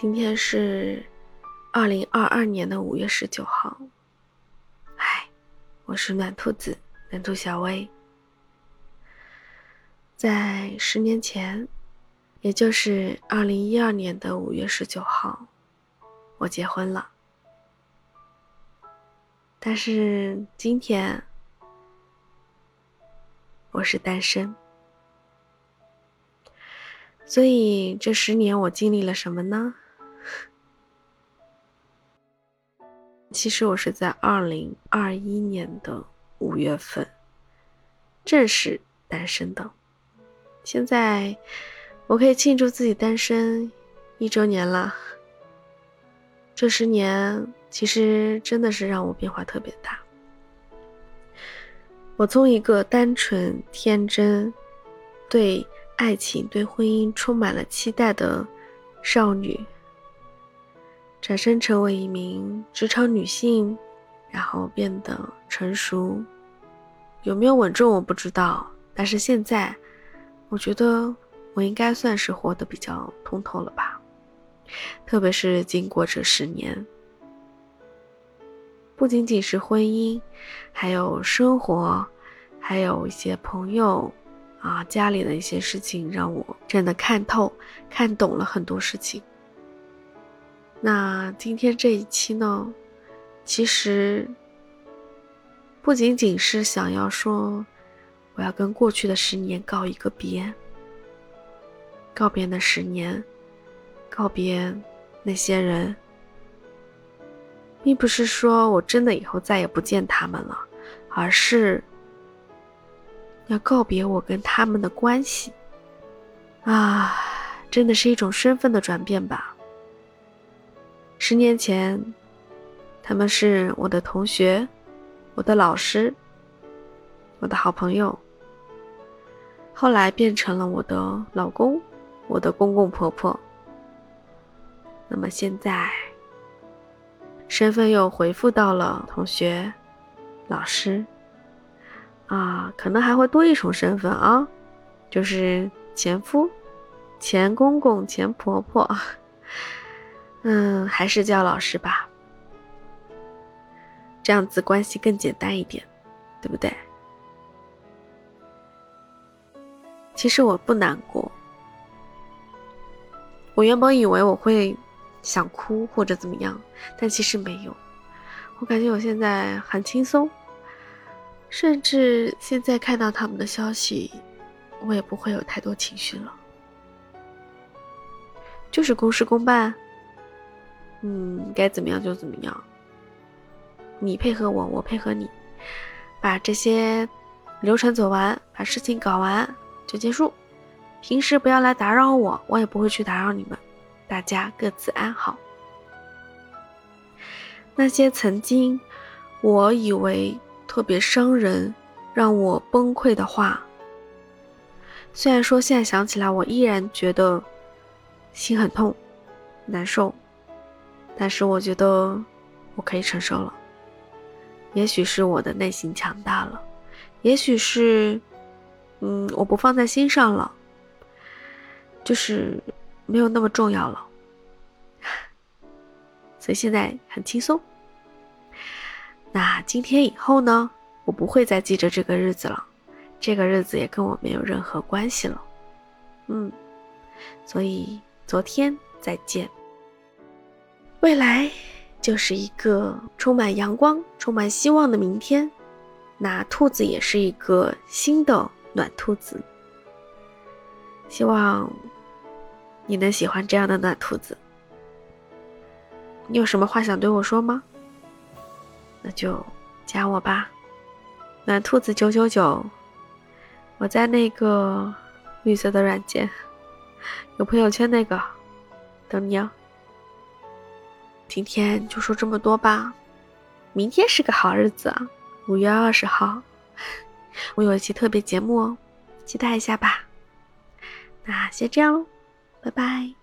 今天是二零二二年的五月十九号。嗨，我是暖兔子，暖兔小薇。在十年前，也就是二零一二年的五月十九号，我结婚了。但是今天，我是单身。所以这十年我经历了什么呢？其实我是在二零二一年的五月份正式单身的。现在我可以庆祝自己单身一周年了。这十年其实真的是让我变化特别大。我从一个单纯天真，对。爱情对婚姻充满了期待的少女，转身成为一名职场女性，然后变得成熟，有没有稳重我不知道，但是现在，我觉得我应该算是活得比较通透了吧，特别是经过这十年，不仅仅是婚姻，还有生活，还有一些朋友。啊，家里的一些事情让我真的看透、看懂了很多事情。那今天这一期呢，其实不仅仅是想要说，我要跟过去的十年告一个别，告别那十年，告别那些人，并不是说我真的以后再也不见他们了，而是。要告别我跟他们的关系，啊，真的是一种身份的转变吧。十年前，他们是我的同学，我的老师，我的好朋友。后来变成了我的老公，我的公公婆婆。那么现在，身份又回复到了同学、老师。啊，可能还会多一重身份啊，就是前夫、前公公、前婆婆。嗯，还是叫老师吧，这样子关系更简单一点，对不对？其实我不难过，我原本以为我会想哭或者怎么样，但其实没有，我感觉我现在很轻松。甚至现在看到他们的消息，我也不会有太多情绪了，就是公事公办。嗯，该怎么样就怎么样。你配合我，我配合你，把这些流程走完，把事情搞完就结束。平时不要来打扰我，我也不会去打扰你们。大家各自安好。那些曾经我以为。特别伤人，让我崩溃的话。虽然说现在想起来，我依然觉得心很痛、难受，但是我觉得我可以承受了。也许是我的内心强大了，也许是，嗯，我不放在心上了，就是没有那么重要了，所以现在很轻松。那今天以后呢？我不会再记着这个日子了，这个日子也跟我没有任何关系了。嗯，所以昨天再见。未来就是一个充满阳光、充满希望的明天。那兔子也是一个新的暖兔子。希望你能喜欢这样的暖兔子。你有什么话想对我说吗？那就加我吧，暖兔子九九九，我在那个绿色的软件，有朋友圈那个，等你哦。今天就说这么多吧，明天是个好日子啊，五月二十号，我有一期特别节目哦，期待一下吧。那先这样喽，拜拜。